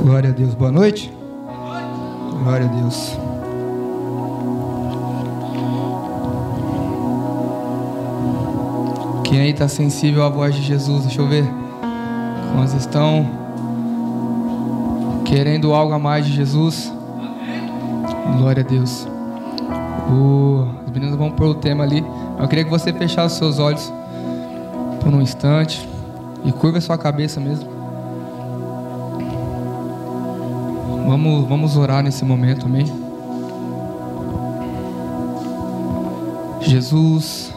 Glória a Deus. Boa noite. Glória a Deus. Quem aí está sensível à voz de Jesus? Deixa eu ver. Quantos estão querendo algo a mais de Jesus? Glória a Deus. O, os meninos vão pôr o tema ali. Eu queria que você fechasse os seus olhos por um instante e curva a sua cabeça mesmo. Vamos, vamos orar nesse momento, amém? Jesus,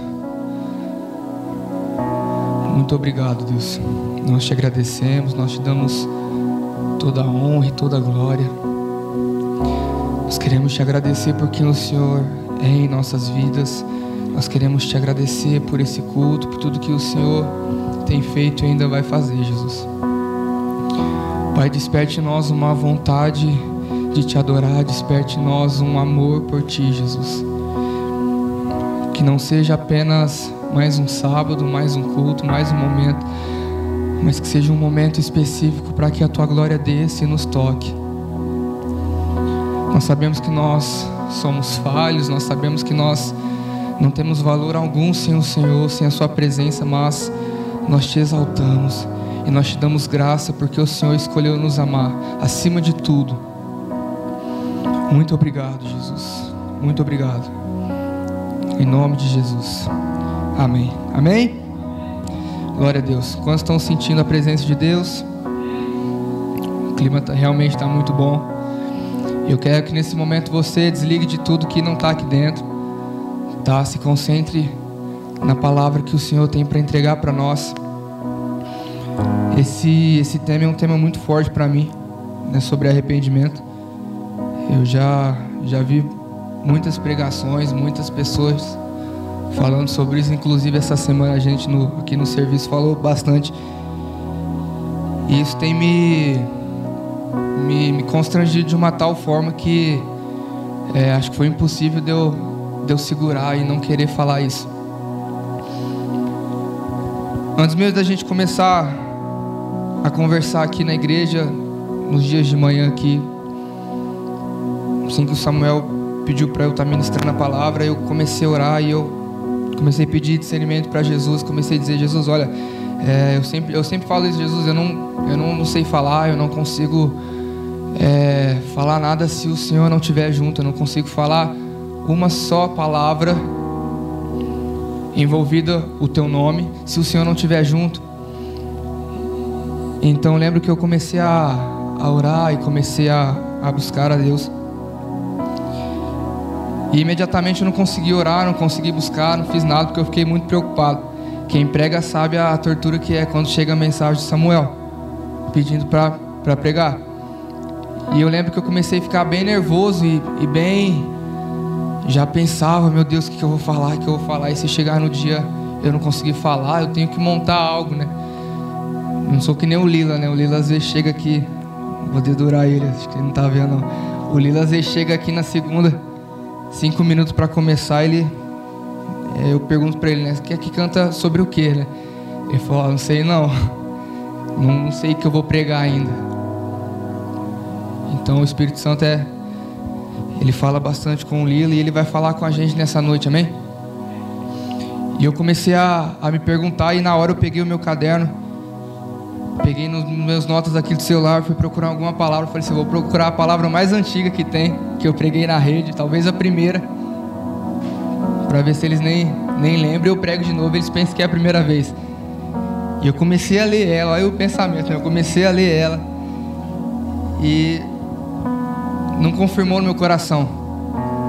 muito obrigado, Deus. Nós te agradecemos, nós te damos toda a honra e toda a glória. Nós queremos te agradecer porque o Senhor é em nossas vidas. Nós queremos te agradecer por esse culto, por tudo que o Senhor tem feito e ainda vai fazer, Jesus. Pai, desperte em nós uma vontade de te adorar, desperte em nós um amor por ti, Jesus. Que não seja apenas mais um sábado, mais um culto, mais um momento, mas que seja um momento específico para que a tua glória desça e nos toque. Nós sabemos que nós somos falhos, nós sabemos que nós não temos valor algum sem o Senhor, sem a Sua presença, mas nós te exaltamos e nós te damos graça porque o Senhor escolheu nos amar acima de tudo. Muito obrigado, Jesus. Muito obrigado. Em nome de Jesus. Amém. Amém? Glória a Deus. Quantos estão sentindo a presença de Deus? O clima tá, realmente está muito bom. Eu quero que nesse momento você desligue de tudo que não está aqui dentro. Tá? Se concentre na palavra que o Senhor tem para entregar para nós. Esse, esse tema é um tema muito forte para mim, né, sobre arrependimento. Eu já, já vi muitas pregações, muitas pessoas falando sobre isso. Inclusive, essa semana a gente no, aqui no serviço falou bastante. E isso tem me, me, me constrangido de uma tal forma que é, acho que foi impossível de eu, de eu segurar e não querer falar isso. Antes mesmo da gente começar a conversar aqui na igreja, nos dias de manhã aqui, assim que o Samuel pediu para eu estar ministrando a palavra, eu comecei a orar e eu comecei a pedir discernimento para Jesus, comecei a dizer, Jesus, olha, é, eu, sempre, eu sempre falo isso, Jesus, eu não, eu não, não sei falar, eu não consigo é, falar nada se o Senhor não estiver junto, eu não consigo falar uma só palavra envolvida o teu nome, se o Senhor não estiver junto. Então lembro que eu comecei a, a orar e comecei a, a buscar a Deus. E imediatamente eu não consegui orar, não consegui buscar, não fiz nada porque eu fiquei muito preocupado. Quem prega sabe a tortura que é quando chega a mensagem de Samuel, pedindo para pregar. E eu lembro que eu comecei a ficar bem nervoso e, e bem. Já pensava, meu Deus, o que, eu vou falar, o que eu vou falar. E se chegar no dia eu não conseguir falar, eu tenho que montar algo, né? Não sou que nem o Lila, né? O Lila às vezes chega aqui. Vou dedurar ele, acho que ele não tá vendo, não. O Lila às vezes chega aqui na segunda cinco minutos para começar, ele é, eu pergunto para ele, né, quer que canta sobre o que, né? Ele falou, ah, não sei não, não sei que eu vou pregar ainda. Então o Espírito Santo é, ele fala bastante com o Lila e ele vai falar com a gente nessa noite, amém? E eu comecei a, a me perguntar e na hora eu peguei o meu caderno, peguei nos meus notas aqui do celular, fui procurar alguma palavra, falei assim, vou procurar a palavra mais antiga que tem que eu preguei na rede, talvez a primeira, para ver se eles nem, nem lembram. Eu prego de novo, eles pensam que é a primeira vez. E eu comecei a ler ela, olha o pensamento, eu comecei a ler ela e não confirmou no meu coração.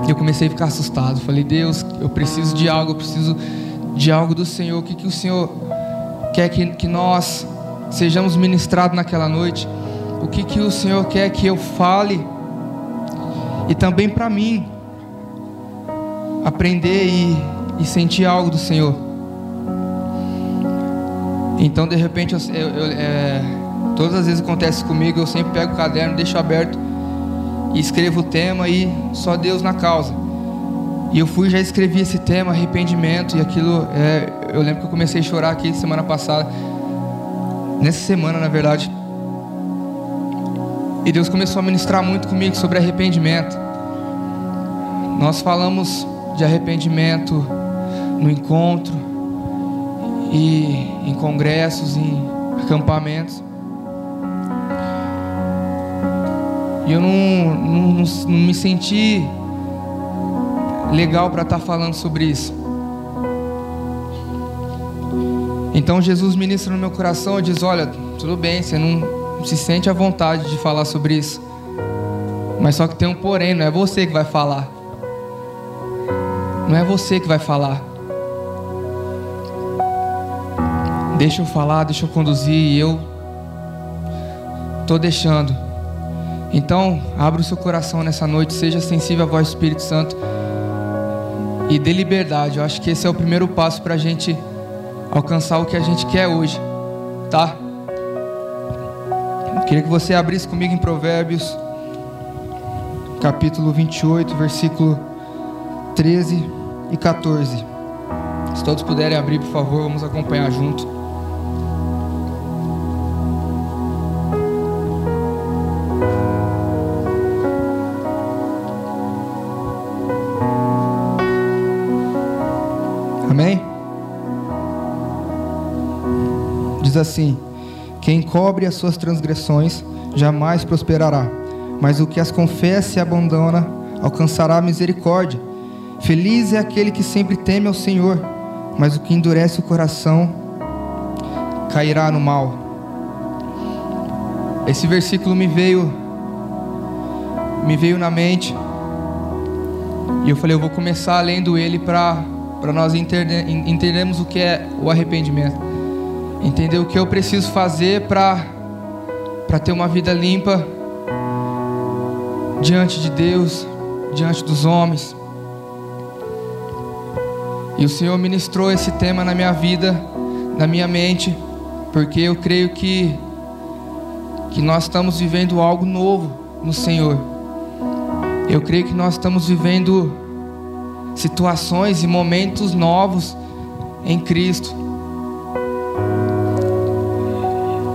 E eu comecei a ficar assustado. Falei, Deus, eu preciso de algo, eu preciso de algo do Senhor. O que, que o Senhor quer que, que nós sejamos ministrados naquela noite? O que, que o Senhor quer que eu fale e também para mim aprender e, e, sentir algo do Senhor. Então, de repente, eu, eu, é, todas as vezes acontece comigo, eu sempre pego o caderno, deixo aberto e escrevo o tema e só Deus na causa. E eu fui já escrevi esse tema, arrependimento, e aquilo, é, eu lembro que eu comecei a chorar aqui semana passada, nessa semana, na verdade E Deus começou a ministrar muito comigo sobre arrependimento. Nós falamos de arrependimento no encontro e em congressos, em acampamentos. E eu não, não, não me senti legal para estar tá falando sobre isso. Então Jesus ministra no meu coração e diz: Olha, tudo bem, você não se sente à vontade de falar sobre isso. Mas só que tem um porém, não é você que vai falar. Não é você que vai falar. Deixa eu falar, deixa eu conduzir e eu tô deixando. Então, abra o seu coração nessa noite, seja sensível à voz do Espírito Santo e dê liberdade. Eu acho que esse é o primeiro passo para a gente alcançar o que a gente quer hoje, tá? Eu queria que você abrisse comigo em Provérbios, capítulo 28, versículo 13 e 14. Se todos puderem abrir, por favor, vamos acompanhar junto. Assim: Quem cobre as suas transgressões jamais prosperará, mas o que as confessa e abandona alcançará misericórdia. Feliz é aquele que sempre teme ao Senhor, mas o que endurece o coração cairá no mal. Esse versículo me veio me veio na mente. E eu falei, eu vou começar lendo ele para para nós entender, entendermos o que é o arrependimento. Entender o que eu preciso fazer para para ter uma vida limpa diante de Deus, diante dos homens. E o Senhor ministrou esse tema na minha vida, na minha mente, porque eu creio que que nós estamos vivendo algo novo no Senhor. Eu creio que nós estamos vivendo situações e momentos novos em Cristo.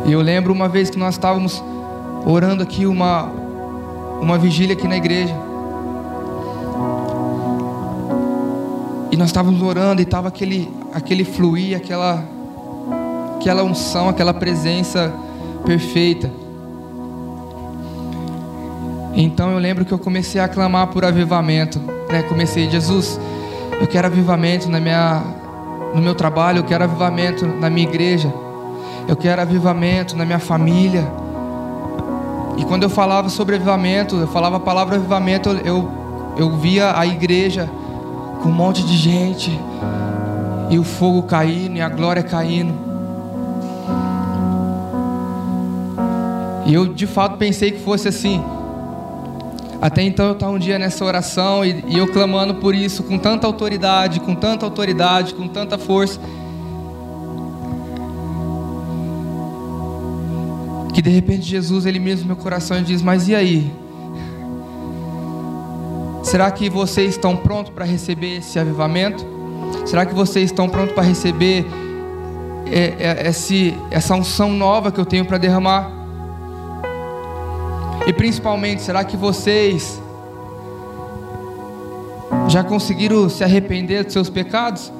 E eu lembro uma vez que nós estávamos orando aqui uma uma vigília aqui na igreja. E nós estávamos orando e estava aquele aquele fluir, aquela aquela unção, aquela presença perfeita. Então eu lembro que eu comecei a clamar por avivamento né, comecei, Jesus, eu quero avivamento na minha, no meu trabalho, eu quero avivamento na minha igreja, eu quero avivamento na minha família. E quando eu falava sobre avivamento, eu falava a palavra avivamento, eu, eu via a igreja com um monte de gente, e o fogo caindo, e a glória caindo. E eu de fato pensei que fosse assim. Até então eu estava um dia nessa oração e, e, eu clamando por isso com tanta autoridade, com tanta autoridade, com tanta força. Que de repente Jesus ele mesmo meu coração e diz: Mas e aí? Será que vocês estão prontos para receber esse avivamento? Será que vocês estão prontos para receber é, é, esse, essa unção nova que eu tenho para derramar? E principalmente, será que vocês já conseguiram se arrepender dos seus pecados?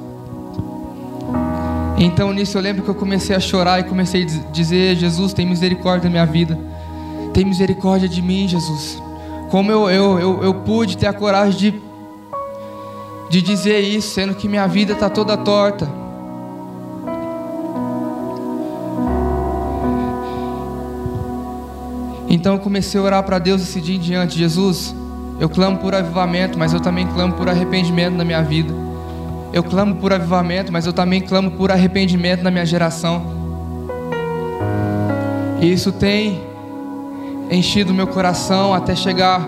Então nisso eu lembro que eu comecei a chorar e comecei a dizer: Jesus, tem misericórdia da minha vida, tem misericórdia de mim, Jesus. Como eu, eu, eu, eu pude ter a coragem de, de dizer isso, sendo que minha vida está toda torta. Então eu comecei a orar para Deus esse dia em diante: Jesus, eu clamo por avivamento, mas eu também clamo por arrependimento na minha vida. Eu clamo por avivamento, mas eu também clamo por arrependimento na minha geração. E isso tem enchido meu coração até chegar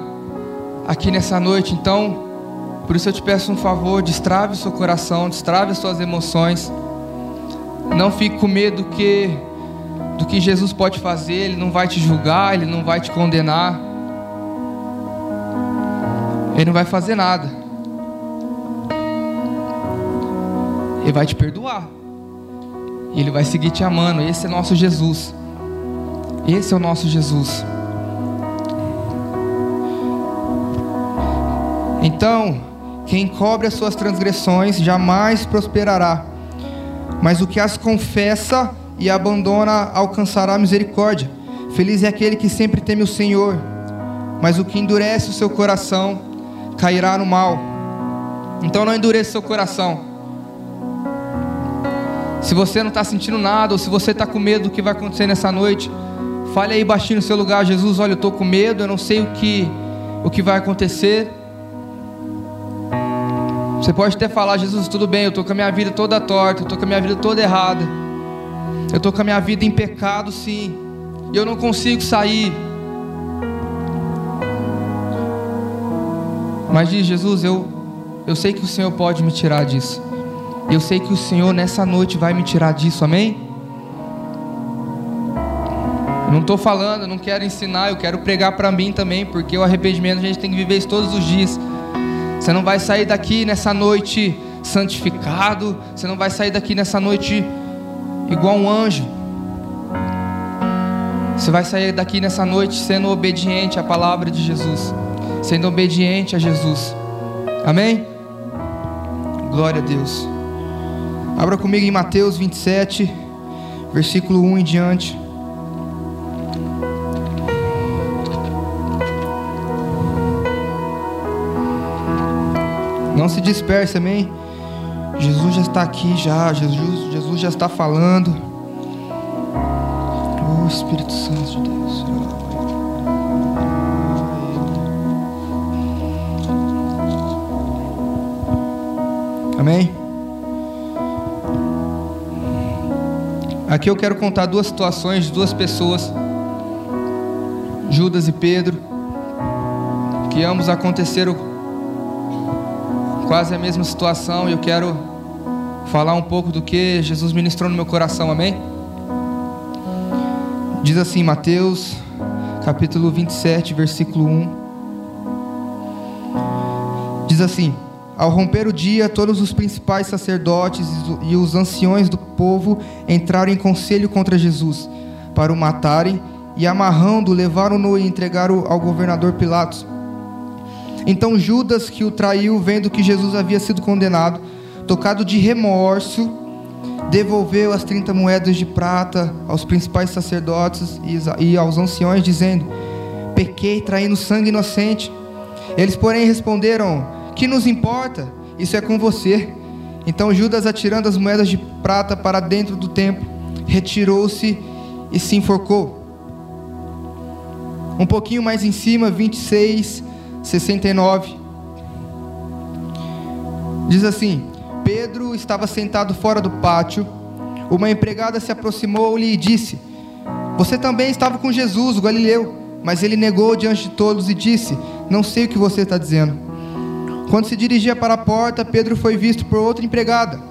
aqui nessa noite. Então, por isso eu te peço um favor: destrave o seu coração, destrave as suas emoções. Não fique com medo que do que Jesus pode fazer, Ele não vai te julgar, Ele não vai te condenar, Ele não vai fazer nada, Ele vai te perdoar. Ele vai seguir te amando. Esse é nosso Jesus. Esse é o nosso Jesus. Então, quem cobre as suas transgressões jamais prosperará, mas o que as confessa e abandona alcançará misericórdia. Feliz é aquele que sempre teme o Senhor, mas o que endurece o seu coração cairá no mal. Então não endureça o seu coração. Se você não está sentindo nada, ou se você está com medo do que vai acontecer nessa noite, fale aí baixinho no seu lugar, Jesus, olha, eu estou com medo, eu não sei o que, o que vai acontecer. Você pode até falar, Jesus, tudo bem, eu estou com a minha vida toda torta, eu estou com a minha vida toda errada. Eu estou com a minha vida em pecado, sim. E eu não consigo sair. Mas diz Jesus, eu, eu sei que o Senhor pode me tirar disso. Eu sei que o Senhor nessa noite vai me tirar disso, amém? Não estou falando, não quero ensinar, eu quero pregar para mim também, porque o arrependimento a gente tem que viver isso todos os dias. Você não vai sair daqui nessa noite santificado, você não vai sair daqui nessa noite igual um anjo. Você vai sair daqui nessa noite sendo obediente à palavra de Jesus, sendo obediente a Jesus. Amém? Glória a Deus. Abra comigo em Mateus 27, versículo 1 em diante. Não se disperse, amém? Jesus já está aqui já, Jesus, Jesus já está falando. Oh Espírito Santo de Deus. Amém? Aqui eu quero contar duas situações de duas pessoas, Judas e Pedro, que ambos aconteceram quase a mesma situação e eu quero falar um pouco do que Jesus ministrou no meu coração, amém? Diz assim, Mateus, capítulo 27, versículo 1. Diz assim: Ao romper o dia, todos os principais sacerdotes e os anciões do povo entraram em conselho contra Jesus, para o matarem, e amarrando, levaram-no e entregaram ao governador Pilatos. Então Judas, que o traiu, vendo que Jesus havia sido condenado, tocado de remorso, devolveu as 30 moedas de prata aos principais sacerdotes e aos anciões, dizendo: Pequei traindo sangue inocente. Eles, porém, responderam: Que nos importa? Isso é com você. Então Judas, atirando as moedas de prata para dentro do templo, retirou-se e se enforcou. Um pouquinho mais em cima, 26, 69. Diz assim: Pedro estava sentado fora do pátio. Uma empregada se aproximou-lhe e disse: Você também estava com Jesus, o Galileu. Mas ele negou diante de todos e disse: Não sei o que você está dizendo. Quando se dirigia para a porta, Pedro foi visto por outra empregada,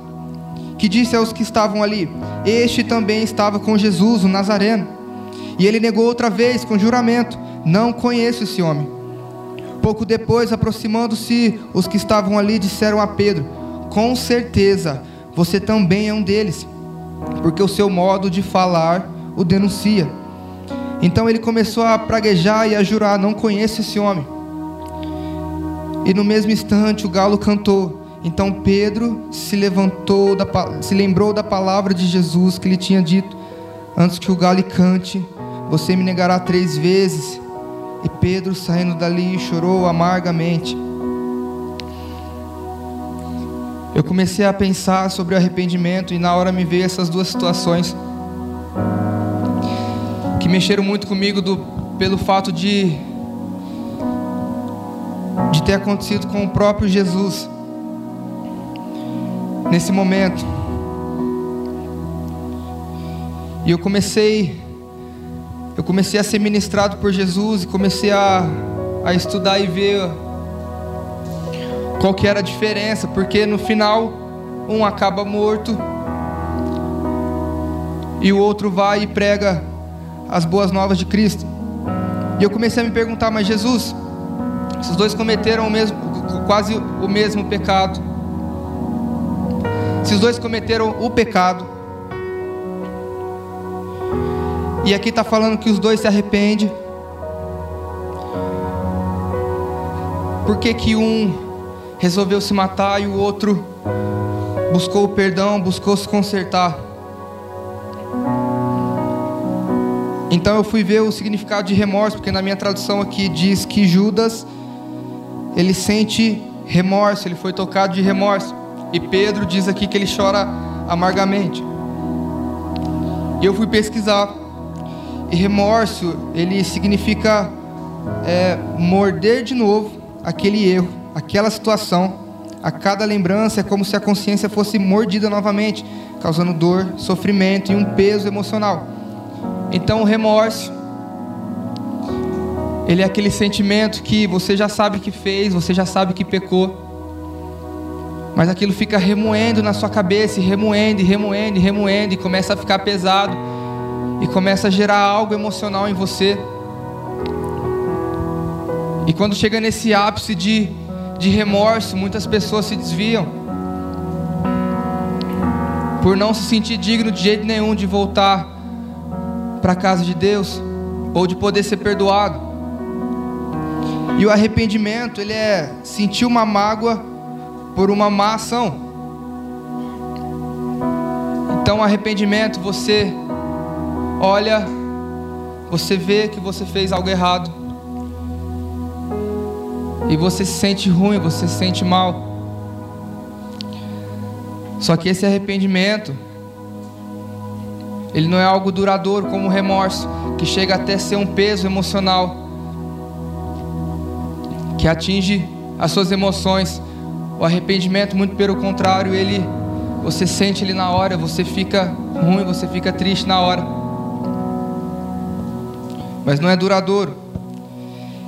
que disse aos que estavam ali: Este também estava com Jesus, o Nazareno. E ele negou outra vez, com juramento: Não conheço esse homem. Pouco depois, aproximando-se os que estavam ali, disseram a Pedro: com certeza você também é um deles, porque o seu modo de falar o denuncia. Então ele começou a praguejar e a jurar: Não conheço esse homem. E no mesmo instante o galo cantou. Então Pedro se levantou, da, se lembrou da palavra de Jesus que lhe tinha dito: Antes que o galo cante, você me negará três vezes. E Pedro, saindo dali, chorou amargamente. eu comecei a pensar sobre o arrependimento e na hora me veio essas duas situações que mexeram muito comigo do, pelo fato de de ter acontecido com o próprio Jesus nesse momento. E eu comecei eu comecei a ser ministrado por Jesus e comecei a, a estudar e ver qual que era a diferença, porque no final um acaba morto e o outro vai e prega as boas novas de Cristo. E eu comecei a me perguntar, mas Jesus, esses dois cometeram o mesmo, quase o mesmo pecado. Esses dois cometeram o pecado. E aqui está falando que os dois se arrependem. por que, que um resolveu se matar e o outro buscou o perdão, buscou se consertar. Então eu fui ver o significado de remorso, porque na minha tradução aqui diz que Judas ele sente remorso, ele foi tocado de remorso. E Pedro diz aqui que ele chora amargamente. E eu fui pesquisar. E remorso, ele significa é, morder de novo aquele erro, aquela situação. A cada lembrança é como se a consciência fosse mordida novamente, causando dor, sofrimento e um peso emocional. Então, o remorso, ele é aquele sentimento que você já sabe que fez, você já sabe que pecou, mas aquilo fica remoendo na sua cabeça, e remoendo, e remoendo, e remoendo, e começa a ficar pesado, e começa a gerar algo emocional em você. E quando chega nesse ápice de, de remorso, muitas pessoas se desviam, por não se sentir digno de jeito nenhum de voltar para a casa de Deus, ou de poder ser perdoado. E o arrependimento, ele é sentir uma mágoa por uma má ação. Então, arrependimento, você olha, você vê que você fez algo errado. E você se sente ruim, você se sente mal. Só que esse arrependimento, ele não é algo duradouro como o remorso, que chega até ser um peso emocional que atinge as suas emoções. O arrependimento, muito pelo contrário, ele você sente ele na hora, você fica ruim, você fica triste na hora. Mas não é duradouro.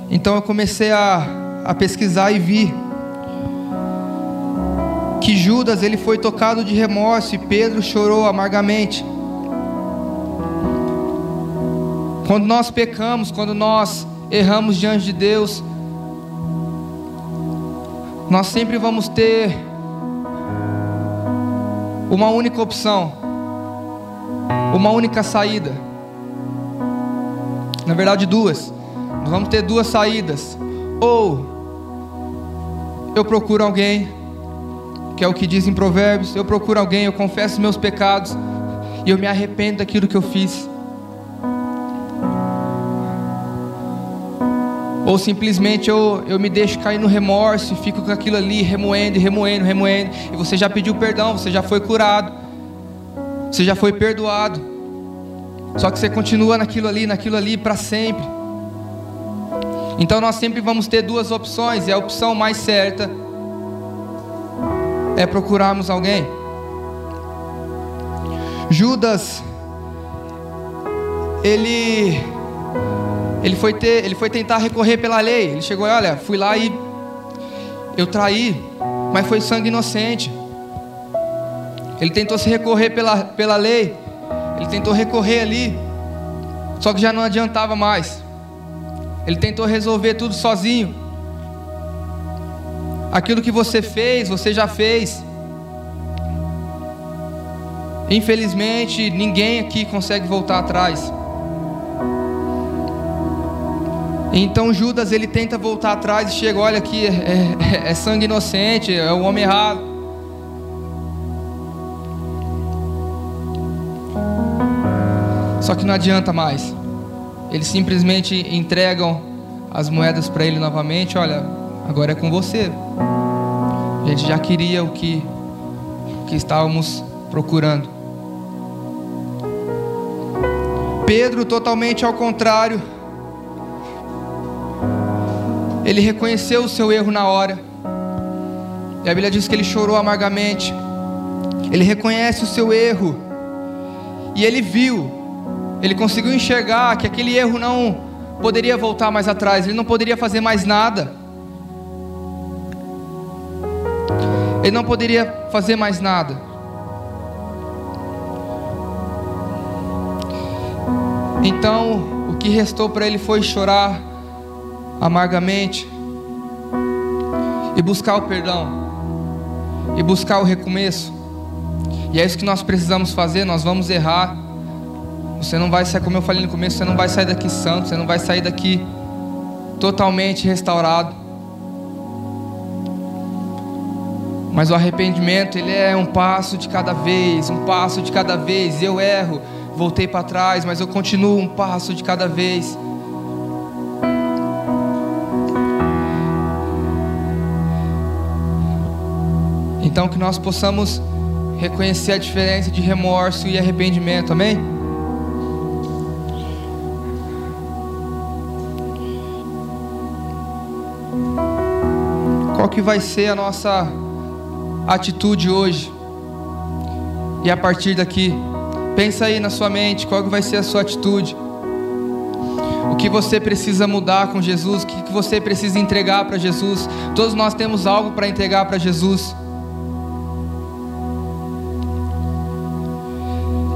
Então eu comecei a, a pesquisar e vi que Judas ele foi tocado de remorso e Pedro chorou amargamente. Quando nós pecamos, quando nós erramos diante de Deus, nós sempre vamos ter uma única opção, uma única saída. Na verdade, duas. Nós vamos ter duas saídas. Ou eu procuro alguém, que é o que diz em Provérbios, eu procuro alguém, eu confesso meus pecados e eu me arrependo daquilo que eu fiz. Ou simplesmente eu, eu me deixo cair no remorso e fico com aquilo ali remoendo, remoendo, remoendo. E você já pediu perdão, você já foi curado, você já foi perdoado. Só que você continua naquilo ali, naquilo ali para sempre. Então nós sempre vamos ter duas opções, e a opção mais certa é procurarmos alguém. Judas, ele ele foi, ter, ele foi tentar recorrer pela lei. Ele chegou e olha, fui lá e eu traí, mas foi sangue inocente. Ele tentou se recorrer pela, pela lei. Ele tentou recorrer ali. Só que já não adiantava mais. Ele tentou resolver tudo sozinho. Aquilo que você fez, você já fez. Infelizmente, ninguém aqui consegue voltar atrás. Então Judas ele tenta voltar atrás e chega, olha aqui, é, é, é sangue inocente, é o homem errado. Só que não adianta mais. Eles simplesmente entregam as moedas para ele novamente. Olha, agora é com você. A gente já queria o que, o que estávamos procurando. Pedro, totalmente ao contrário ele reconheceu o seu erro na hora. E a Bíblia diz que ele chorou amargamente. Ele reconhece o seu erro. E ele viu, ele conseguiu enxergar que aquele erro não poderia voltar mais atrás, ele não poderia fazer mais nada. Ele não poderia fazer mais nada. Então, o que restou para ele foi chorar amargamente e buscar o perdão e buscar o recomeço. E é isso que nós precisamos fazer. Nós vamos errar. Você não vai sair, como eu falei no começo, você não vai sair daqui santo, você não vai sair daqui totalmente restaurado. Mas o arrependimento, ele é um passo de cada vez, um passo de cada vez. Eu erro, voltei para trás, mas eu continuo um passo de cada vez. Então que nós possamos reconhecer a diferença de remorso e arrependimento, amém? Qual que vai ser a nossa atitude hoje? E a partir daqui, pensa aí na sua mente, qual que vai ser a sua atitude? O que você precisa mudar com Jesus? O que você precisa entregar para Jesus? Todos nós temos algo para entregar para Jesus.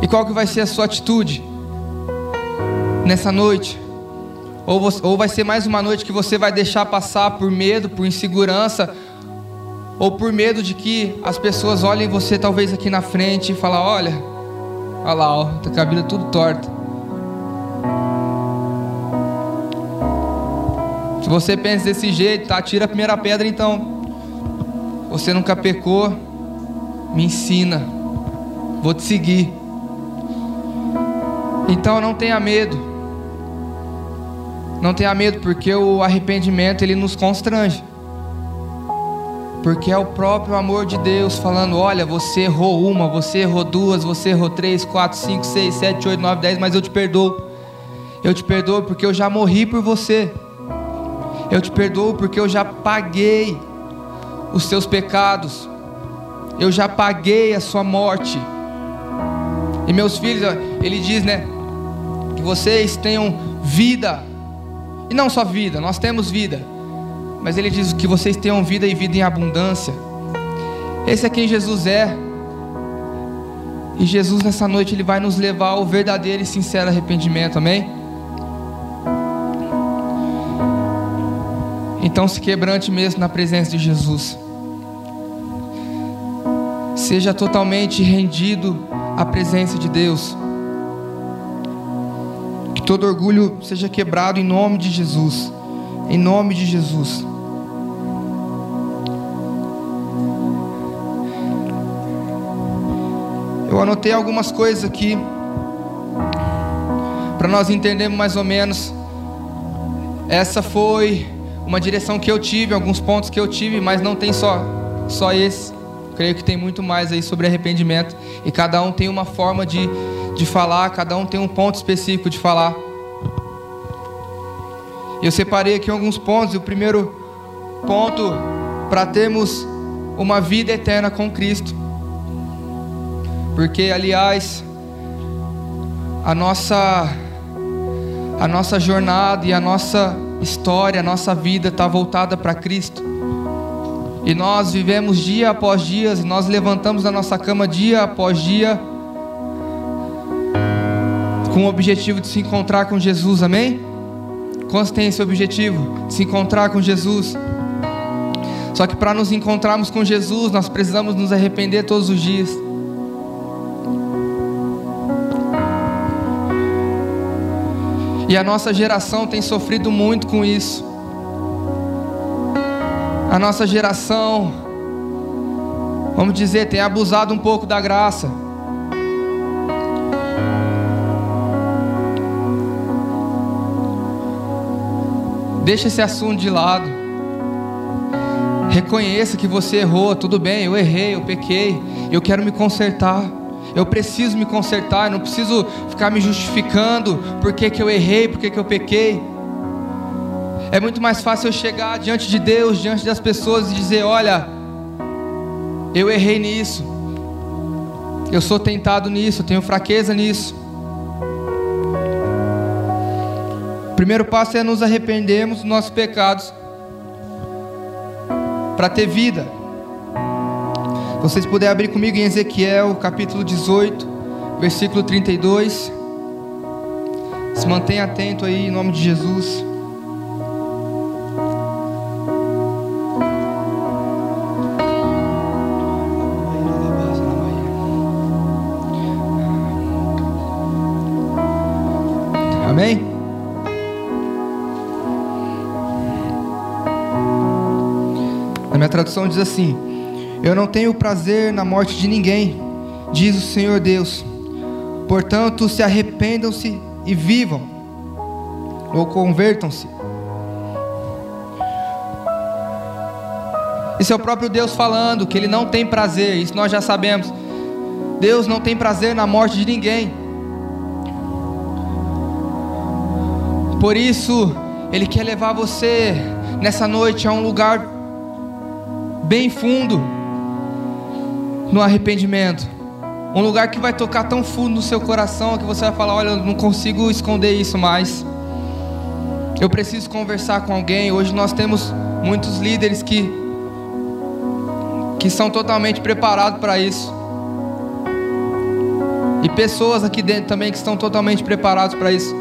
E qual que vai ser a sua atitude nessa noite? Ou, você, ou vai ser mais uma noite que você vai deixar passar por medo, por insegurança, ou por medo de que as pessoas olhem você talvez aqui na frente e falem: olha, olha lá, ó, tá vida tudo torta. Se você pensa desse jeito, tá, tira a primeira pedra então. Você nunca pecou, me ensina, vou te seguir. Então não tenha medo. Não tenha medo, porque o arrependimento ele nos constrange. Porque é o próprio amor de Deus falando: olha, você errou uma, você errou duas, você errou três, quatro, cinco, seis, sete, oito, nove, dez, mas eu te perdoo. Eu te perdoo porque eu já morri por você. Eu te perdoo porque eu já paguei os seus pecados. Eu já paguei a sua morte. E meus filhos, ele diz, né? Vocês tenham vida. E não só vida, nós temos vida. Mas ele diz que vocês tenham vida e vida em abundância. Esse é quem Jesus é. E Jesus nessa noite ele vai nos levar ao verdadeiro e sincero arrependimento, amém? Então se quebrante mesmo na presença de Jesus. Seja totalmente rendido à presença de Deus. Todo orgulho seja quebrado em nome de Jesus. Em nome de Jesus. Eu anotei algumas coisas aqui para nós entendermos mais ou menos. Essa foi uma direção que eu tive, alguns pontos que eu tive, mas não tem só só esse. Creio que tem muito mais aí sobre arrependimento e cada um tem uma forma de, de falar, cada um tem um ponto específico de falar. Eu separei aqui alguns pontos. O primeiro ponto para termos uma vida eterna com Cristo. Porque, aliás, a nossa a nossa jornada e a nossa história, a nossa vida está voltada para Cristo. E nós vivemos dia após dia, nós levantamos da nossa cama dia após dia, com o objetivo de se encontrar com Jesus, amém? Quantos têm esse objetivo? De se encontrar com Jesus. Só que para nos encontrarmos com Jesus, nós precisamos nos arrepender todos os dias. E a nossa geração tem sofrido muito com isso. A nossa geração, vamos dizer, tem abusado um pouco da graça. Deixa esse assunto de lado. Reconheça que você errou, tudo bem, eu errei, eu pequei, eu quero me consertar. Eu preciso me consertar, eu não preciso ficar me justificando por que, eu errei, por que, que eu pequei. É muito mais fácil eu chegar diante de Deus, diante das pessoas e dizer: Olha, eu errei nisso, eu sou tentado nisso, eu tenho fraqueza nisso. Primeiro passo é nos arrependermos dos nossos pecados para ter vida vocês puderem abrir comigo em Ezequiel, capítulo 18, versículo 32. Se mantenha atento aí em nome de Jesus. Minha tradução diz assim: Eu não tenho prazer na morte de ninguém, diz o Senhor Deus. Portanto, se arrependam-se e vivam, ou convertam-se. Isso é o próprio Deus falando que Ele não tem prazer, isso nós já sabemos. Deus não tem prazer na morte de ninguém. Por isso, Ele quer levar você nessa noite a um lugar bem fundo no arrependimento. Um lugar que vai tocar tão fundo no seu coração que você vai falar: Olha, eu não consigo esconder isso mais. Eu preciso conversar com alguém. Hoje nós temos muitos líderes que, que são totalmente preparados para isso. E pessoas aqui dentro também que estão totalmente preparados para isso.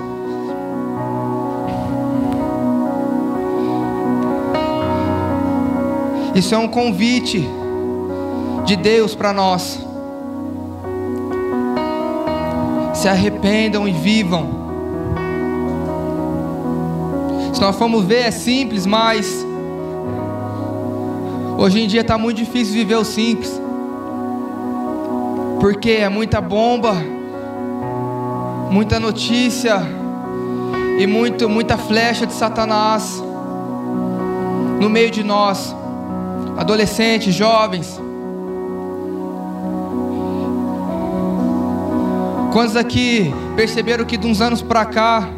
Isso é um convite de Deus para nós. Se arrependam e vivam. Se nós formos ver, é simples, mas hoje em dia está muito difícil viver o simples, porque é muita bomba, muita notícia e muito, muita flecha de Satanás no meio de nós, adolescentes, jovens. Quantos aqui perceberam que de uns anos para cá,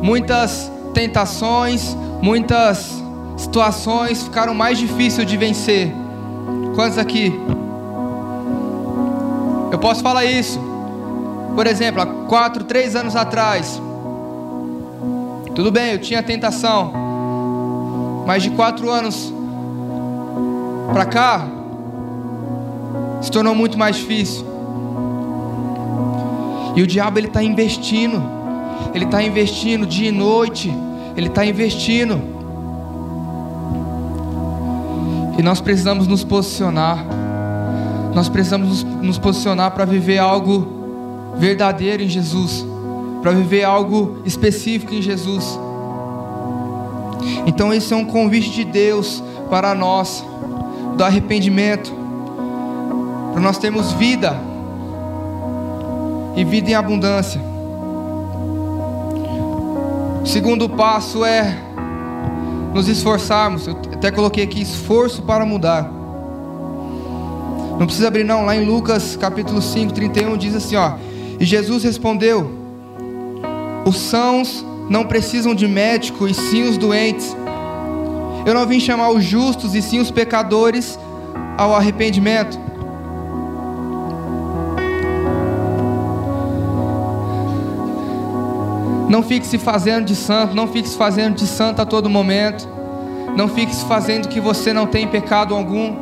muitas tentações, muitas situações ficaram mais difíceis de vencer? Quantos aqui? Eu posso falar isso. Por exemplo, há quatro, três anos atrás, tudo bem, eu tinha tentação, mas de quatro anos para cá, se tornou muito mais difícil. E o diabo ele está investindo, ele está investindo dia e noite, ele está investindo. E nós precisamos nos posicionar, nós precisamos nos, posicionar para viver algo verdadeiro em Jesus, para viver algo específico em Jesus. Então, esse é um convite de Deus para nós, do arrependimento, para nós termos vida e vida em abundância. O segundo passo é nos esforçarmos. Eu até coloquei aqui esforço para mudar. Não precisa abrir não, lá em Lucas capítulo 5, 31 diz assim, ó: "E Jesus respondeu: Os sãos não precisam de médico, e sim os doentes. Eu não vim chamar os justos, e sim os pecadores ao arrependimento." Não fique se fazendo de santo, não fique se fazendo de santo a todo momento. Não fique se fazendo que você não tem pecado algum.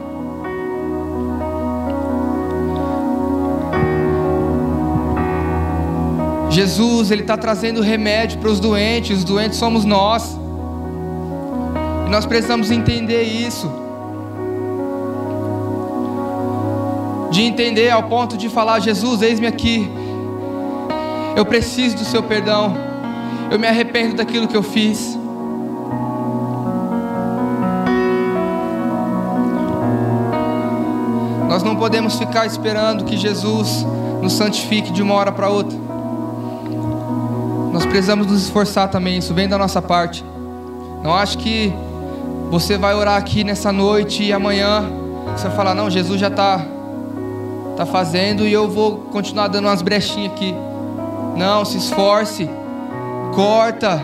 Jesus, Ele está trazendo remédio para os doentes, os doentes somos nós. E nós precisamos entender isso. De entender ao ponto de falar: Jesus, eis-me aqui. Eu preciso do seu perdão. Eu me arrependo daquilo que eu fiz. Nós não podemos ficar esperando que Jesus nos santifique de uma hora para outra. Nós precisamos nos esforçar também, isso vem da nossa parte. Não acho que você vai orar aqui nessa noite e amanhã você vai falar: Não, Jesus já está tá fazendo e eu vou continuar dando umas brechinhas aqui. Não, se esforce Corta.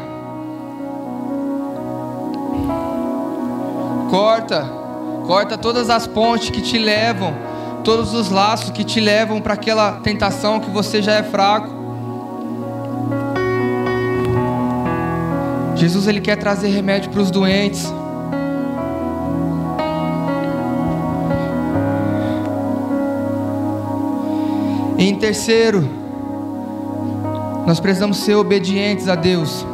Corta. Corta todas as pontes que te levam, todos os laços que te levam para aquela tentação que você já é fraco. Jesus ele quer trazer remédio para os doentes. Em terceiro, nós precisamos ser obedientes a Deus.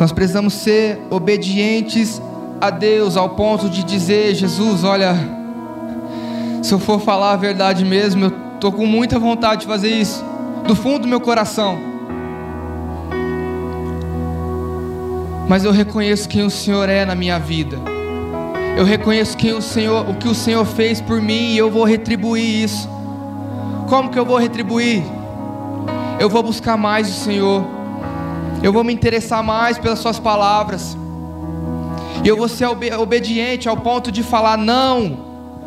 Nós precisamos ser obedientes a Deus ao ponto de dizer: Jesus, olha, se eu for falar a verdade mesmo, eu estou com muita vontade de fazer isso, do fundo do meu coração. mas eu reconheço quem o Senhor é na minha vida. Eu reconheço quem o Senhor, o que o Senhor fez por mim e eu vou retribuir isso. Como que eu vou retribuir? Eu vou buscar mais o Senhor. Eu vou me interessar mais pelas suas palavras. E eu vou ser obediente ao ponto de falar não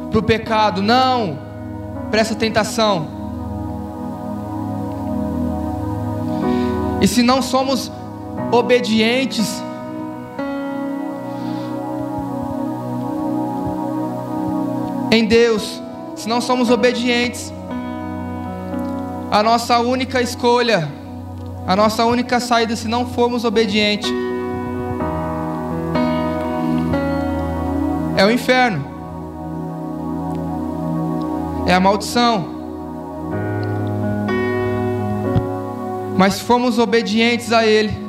para o pecado, não para essa tentação. E se não somos obedientes, em Deus, se não somos obedientes, a nossa única escolha, a nossa única saída, se não formos obedientes, é o inferno, é a maldição. Mas se formos obedientes a Ele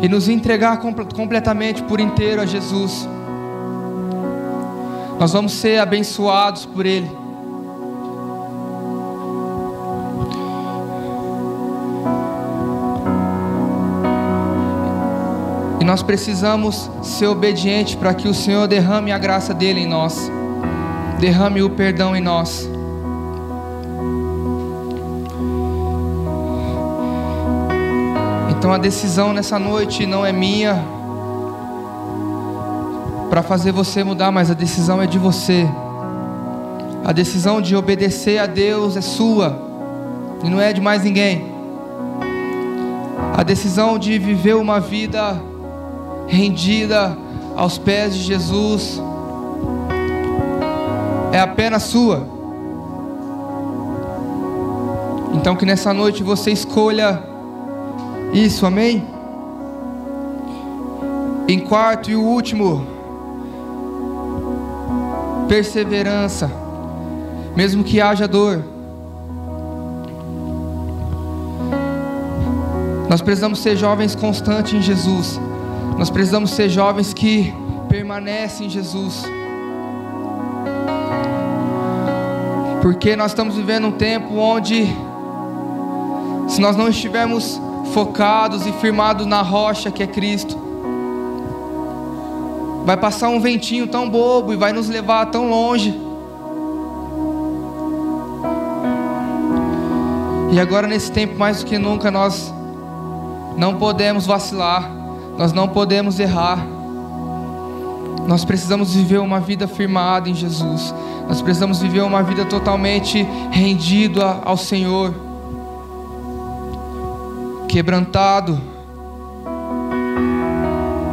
e nos entregar completamente por inteiro a Jesus, nós vamos ser abençoados por Ele. E nós precisamos ser obedientes para que o Senhor derrame a graça dele em nós, derrame o perdão em nós. Então a decisão nessa noite não é minha para fazer você mudar, mas a decisão é de você. A decisão de obedecer a Deus é sua e não é de mais ninguém. A decisão de viver uma vida rendida aos pés de Jesus é apenas sua. Então que nessa noite você escolha isso, amém? Em quarto e último, perseverança, mesmo que haja dor. Nós precisamos ser jovens constantes em Jesus. Nós precisamos ser jovens que permanecem em Jesus. Porque nós estamos vivendo um tempo onde, se nós não estivermos focados e firmados na rocha que é Cristo. Vai passar um ventinho tão bobo e vai nos levar tão longe. E agora, nesse tempo, mais do que nunca, nós não podemos vacilar, nós não podemos errar. Nós precisamos viver uma vida firmada em Jesus. Nós precisamos viver uma vida totalmente rendida ao Senhor quebrantado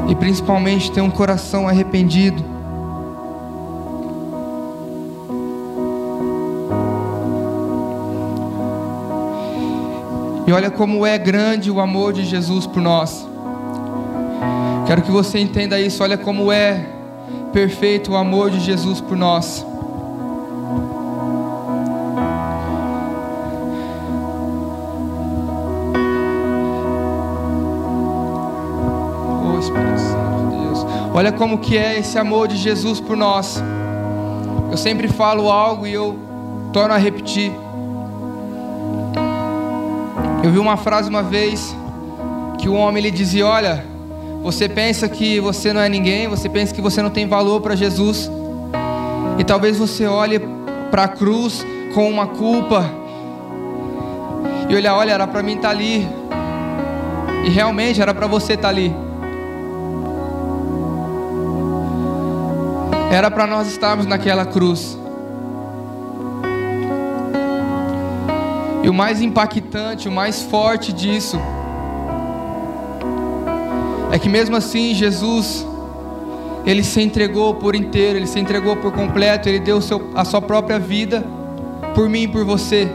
e principalmente ter um coração arrependido. E olha como é grande o amor de Jesus por nós. Quero que você entenda isso. Olha como é perfeito o amor de Jesus por nós. Olha como que é esse amor de Jesus por nós. Eu sempre falo algo e eu torno a repetir. Eu vi uma frase uma vez que o homem ele dizia: "Olha, você pensa que você não é ninguém, você pensa que você não tem valor para Jesus. E talvez você olhe para a cruz com uma culpa e olhar, olha, era para mim estar tá ali. E realmente era para você estar tá ali. Era para nós estarmos naquela cruz. E o mais impactante, o mais forte disso, é que mesmo assim Jesus, ele se entregou por inteiro, ele se entregou por completo, ele deu seu, a sua própria vida por mim e por você.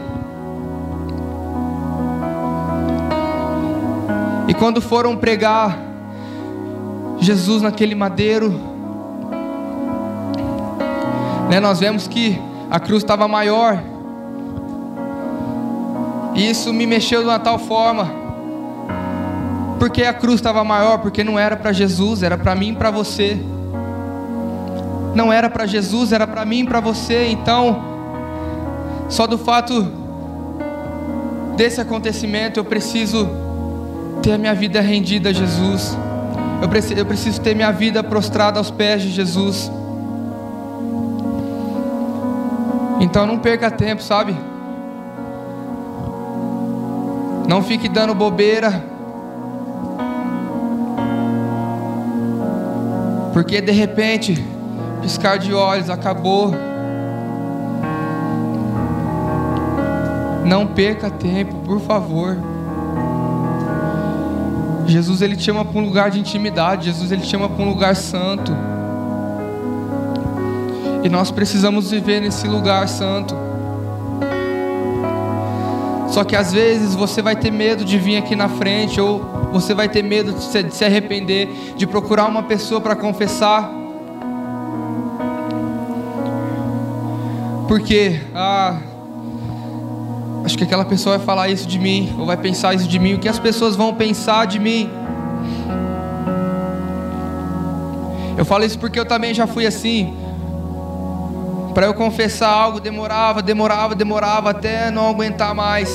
E quando foram pregar Jesus naquele madeiro, né, nós vemos que a cruz estava maior. E isso me mexeu de uma tal forma. Porque a cruz estava maior? Porque não era para Jesus, era para mim e para você. Não era para Jesus, era para mim e para você. Então, só do fato desse acontecimento eu preciso ter a minha vida rendida a Jesus. Eu preciso, eu preciso ter minha vida prostrada aos pés de Jesus. Então não perca tempo, sabe? Não fique dando bobeira. Porque de repente, piscar de olhos, acabou. Não perca tempo, por favor. Jesus ele te chama para um lugar de intimidade, Jesus ele te chama para um lugar santo. E nós precisamos viver nesse lugar santo. Só que às vezes você vai ter medo de vir aqui na frente, ou você vai ter medo de se, de se arrepender, de procurar uma pessoa para confessar. Porque, ah, acho que aquela pessoa vai falar isso de mim, ou vai pensar isso de mim, o que as pessoas vão pensar de mim. Eu falo isso porque eu também já fui assim. Para eu confessar algo demorava, demorava, demorava até não aguentar mais.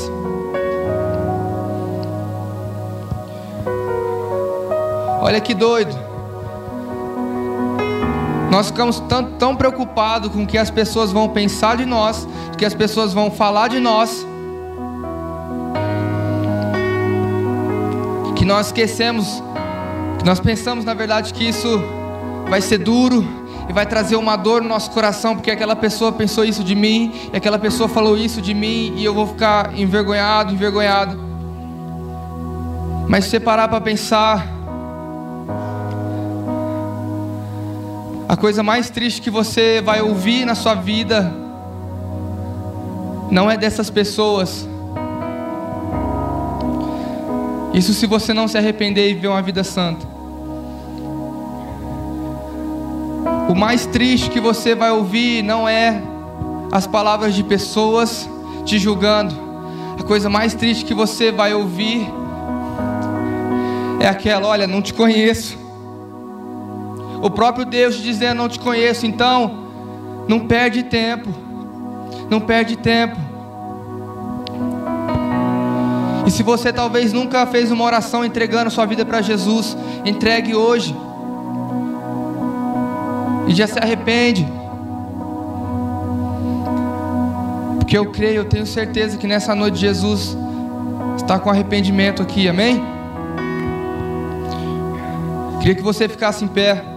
Olha que doido. Nós ficamos tão, tão preocupados com o que as pessoas vão pensar de nós, o que as pessoas vão falar de nós, que nós esquecemos, que nós pensamos na verdade que isso vai ser duro e vai trazer uma dor no nosso coração, porque aquela pessoa pensou isso de mim, e aquela pessoa falou isso de mim, e eu vou ficar envergonhado, envergonhado. Mas se você parar para pensar, a coisa mais triste que você vai ouvir na sua vida não é dessas pessoas, isso se você não se arrepender e viver uma vida santa. O mais triste que você vai ouvir não é as palavras de pessoas te julgando. A coisa mais triste que você vai ouvir é aquela: olha, não te conheço. O próprio Deus te dizendo: não te conheço. Então, não perde tempo. Não perde tempo. E se você talvez nunca fez uma oração entregando sua vida para Jesus, entregue hoje. E já se arrepende. Porque eu creio, eu tenho certeza que nessa noite Jesus está com arrependimento aqui, amém? Queria que você ficasse em pé.